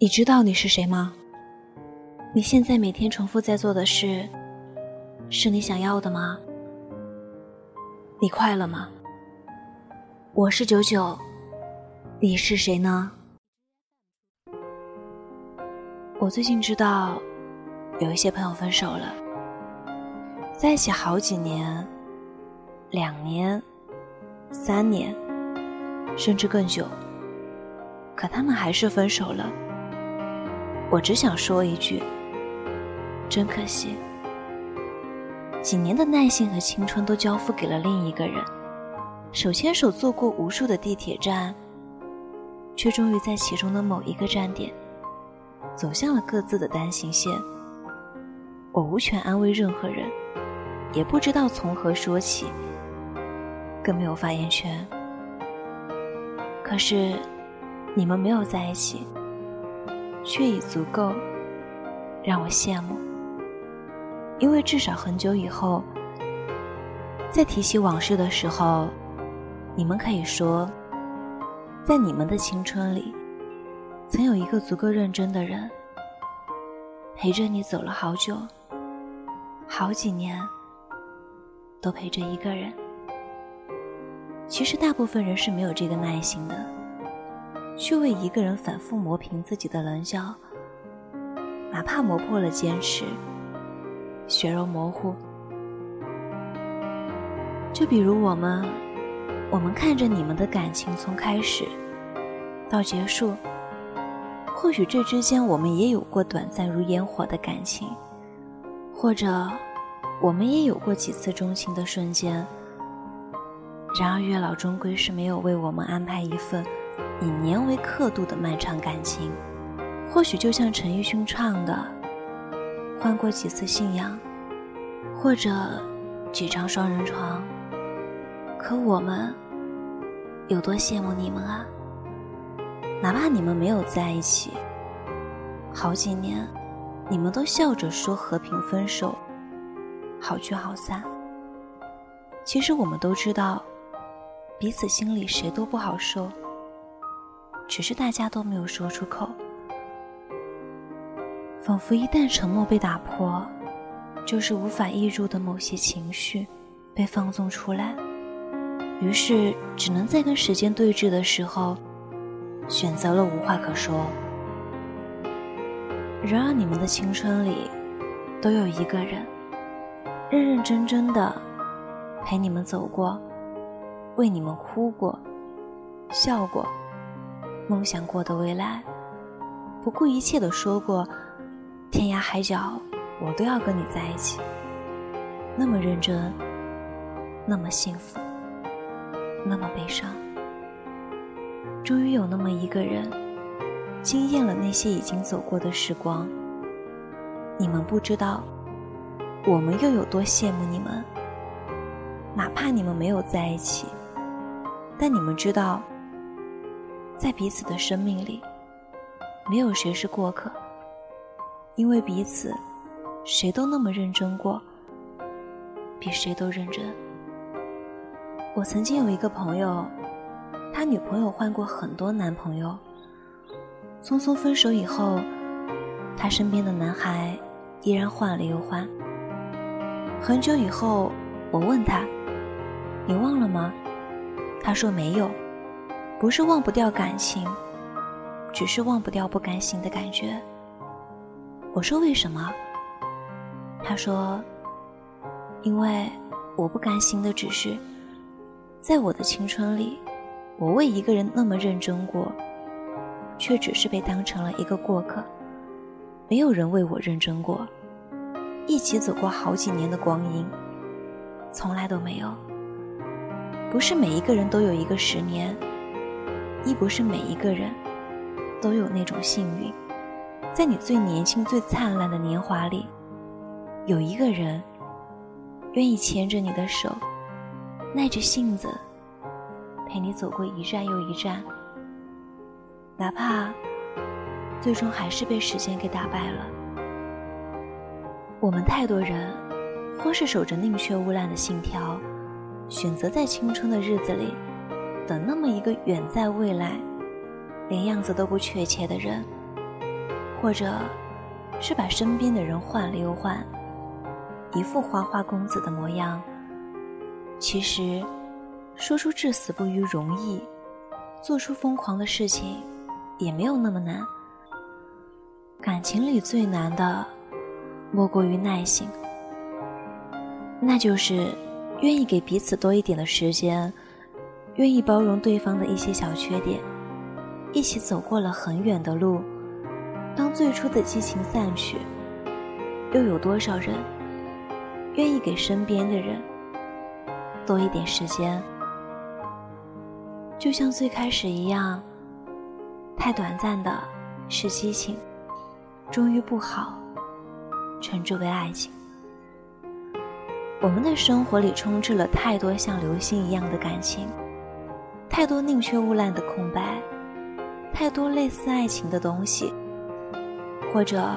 你知道你是谁吗？你现在每天重复在做的事，是你想要的吗？你快乐吗？我是九九，你是谁呢？我最近知道，有一些朋友分手了，在一起好几年，两年、三年，甚至更久，可他们还是分手了。我只想说一句：真可惜，几年的耐心和青春都交付给了另一个人，手牵手坐过无数的地铁站，却终于在其中的某一个站点，走向了各自的单行线。我无权安慰任何人，也不知道从何说起，更没有发言权。可是，你们没有在一起。却已足够让我羡慕，因为至少很久以后，在提起往事的时候，你们可以说，在你们的青春里，曾有一个足够认真的人，陪着你走了好久，好几年，都陪着一个人。其实大部分人是没有这个耐心的。去为一个人反复磨平自己的棱角，哪怕磨破了坚持，血肉模糊。就比如我们，我们看着你们的感情从开始到结束，或许这之间我们也有过短暂如烟火的感情，或者我们也有过几次钟情的瞬间。然而月老终归是没有为我们安排一份。以年为刻度的漫长感情，或许就像陈奕迅唱的：“换过几次信仰，或者几张双人床。”可我们有多羡慕你们啊！哪怕你们没有在一起，好几年，你们都笑着说和平分手，好聚好散。其实我们都知道，彼此心里谁都不好受。只是大家都没有说出口，仿佛一旦沉默被打破，就是无法抑住的某些情绪被放纵出来，于是只能在跟时间对峙的时候，选择了无话可说。然而你们的青春里，都有一个人，认认真真的陪你们走过，为你们哭过，笑过。梦想过的未来，不顾一切的说过，天涯海角，我都要跟你在一起。那么认真，那么幸福，那么悲伤。终于有那么一个人，惊艳了那些已经走过的时光。你们不知道，我们又有多羡慕你们。哪怕你们没有在一起，但你们知道。在彼此的生命里，没有谁是过客，因为彼此，谁都那么认真过，比谁都认真。我曾经有一个朋友，他女朋友换过很多男朋友，匆匆分手以后，他身边的男孩依然换了又换。很久以后，我问他：“你忘了吗？”他说：“没有。”不是忘不掉感情，只是忘不掉不甘心的感觉。我说为什么？他说，因为我不甘心的只是，在我的青春里，我为一个人那么认真过，却只是被当成了一个过客，没有人为我认真过，一起走过好几年的光阴，从来都没有。不是每一个人都有一个十年。亦不是每一个人都有那种幸运，在你最年轻、最灿烂的年华里，有一个人愿意牵着你的手，耐着性子陪你走过一站又一站，哪怕最终还是被时间给打败了。我们太多人，或是守着宁缺毋滥的信条，选择在青春的日子里。等那么一个远在未来，连样子都不确切的人，或者是把身边的人换了又换，一副花花公子的模样。其实，说出至死不渝容易，做出疯狂的事情也没有那么难。感情里最难的，莫过于耐心，那就是愿意给彼此多一点的时间，愿意包容对方的一些小缺点，一起走过了很远的路。当最初的激情散去，又有多少人愿意给身边的人多一点时间？就像最开始一样，太短暂的是激情。终于不好，称之为爱情。我们的生活里充斥了太多像流星一样的感情，太多宁缺毋滥的空白，太多类似爱情的东西，或者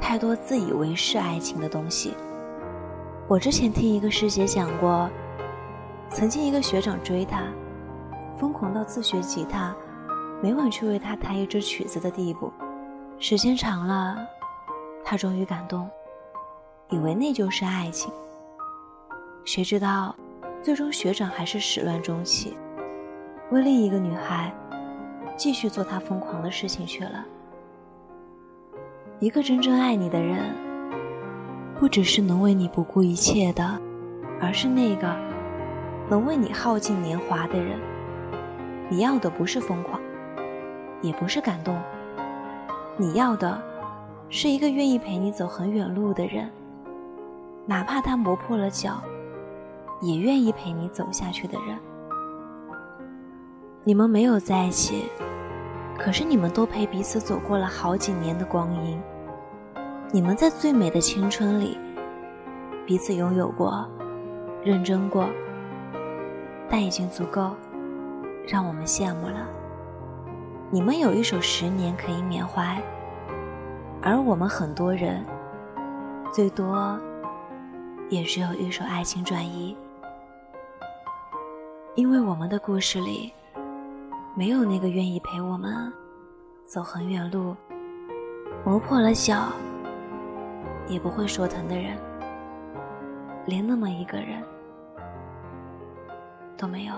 太多自以为是爱情的东西。我之前听一个师姐讲过，曾经一个学长追她，疯狂到自学吉他，每晚去为她弹一支曲子的地步。时间长了，他终于感动，以为那就是爱情。谁知道，最终学长还是始乱终弃，为另一个女孩继续做她疯狂的事情去了。一个真正爱你的人，不只是能为你不顾一切的，而是那个能为你耗尽年华的人。你要的不是疯狂，也不是感动。你要的，是一个愿意陪你走很远路的人，哪怕他磨破了脚，也愿意陪你走下去的人。你们没有在一起，可是你们都陪彼此走过了好几年的光阴。你们在最美的青春里，彼此拥有过，认真过，但已经足够，让我们羡慕了。你们有一首十年可以缅怀，而我们很多人，最多也只有一首爱情转移。因为我们的故事里，没有那个愿意陪我们走很远路、磨破了脚也不会说疼的人，连那么一个人都没有。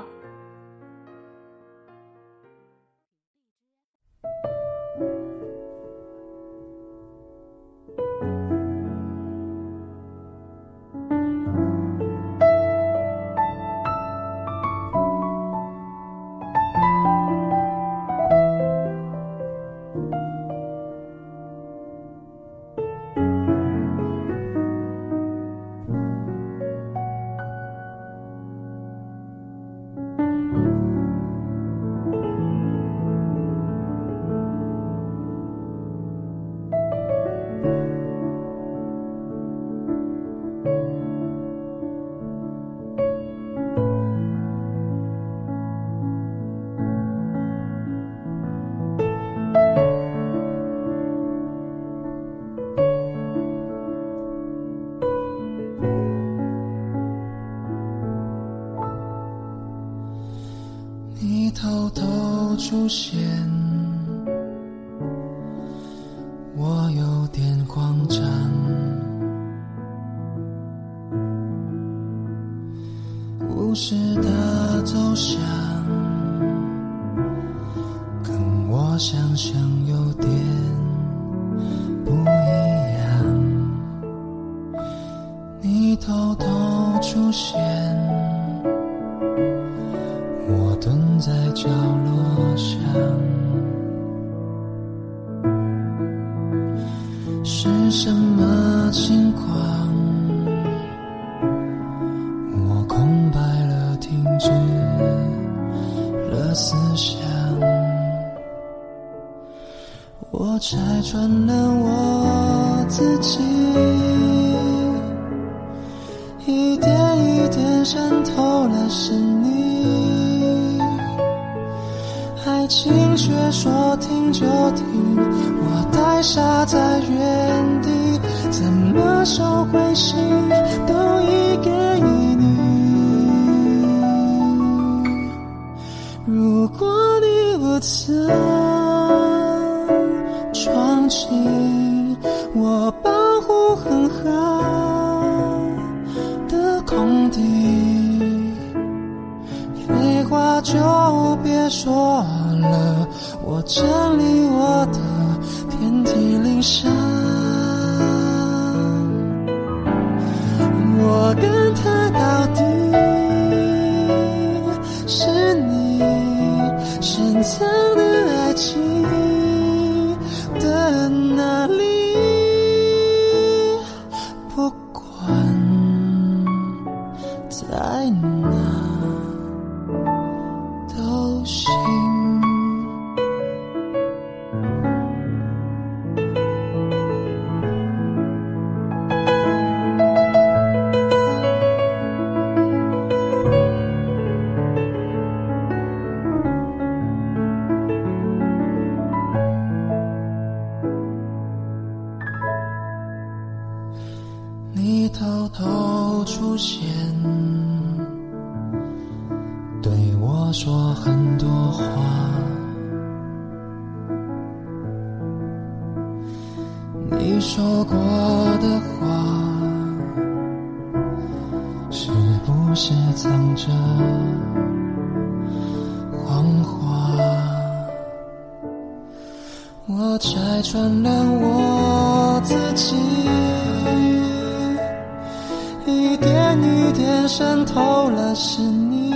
你偷偷出现，我有点慌张。故事的走向跟我想象有点不一样。你偷偷出现。角落想，是什么情况？我空白了，停止了思想，我拆穿了我自己，一点一点渗透了是你。心却说停就停，我呆傻在原地，怎么收回心都已给你。如果你不曾。闯进我保护很好的空地。废话就别说了，我整理我的遍体鳞伤。我跟他到底，是你深藏的爱情谎话？我拆穿了我自己。一点一点渗透了是你，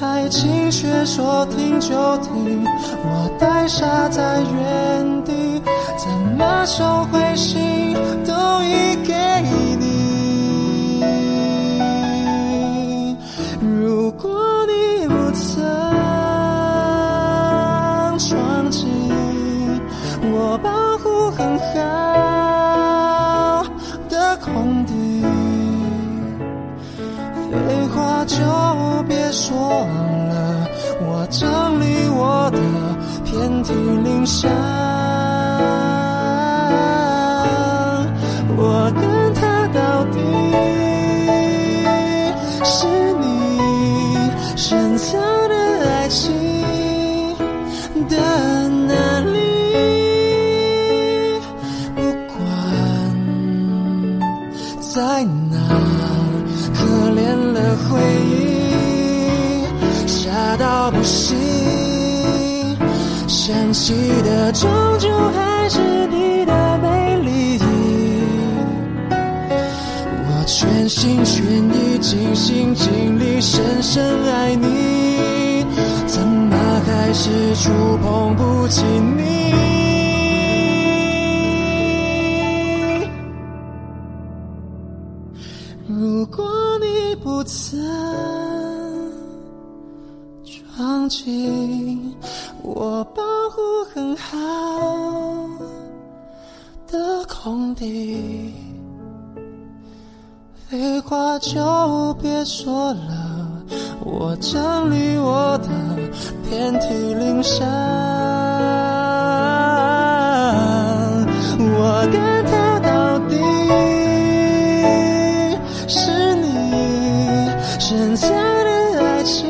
爱情却说停就停，我呆傻在原地，怎么收回心都已给记得终究还是你的美丽。我全心全意、尽心尽力、深深爱你，怎么还是触碰不起你？心我保护很好的空地，废话就别说了，我整理我的遍体鳞伤。我跟他到底，是你深藏的爱情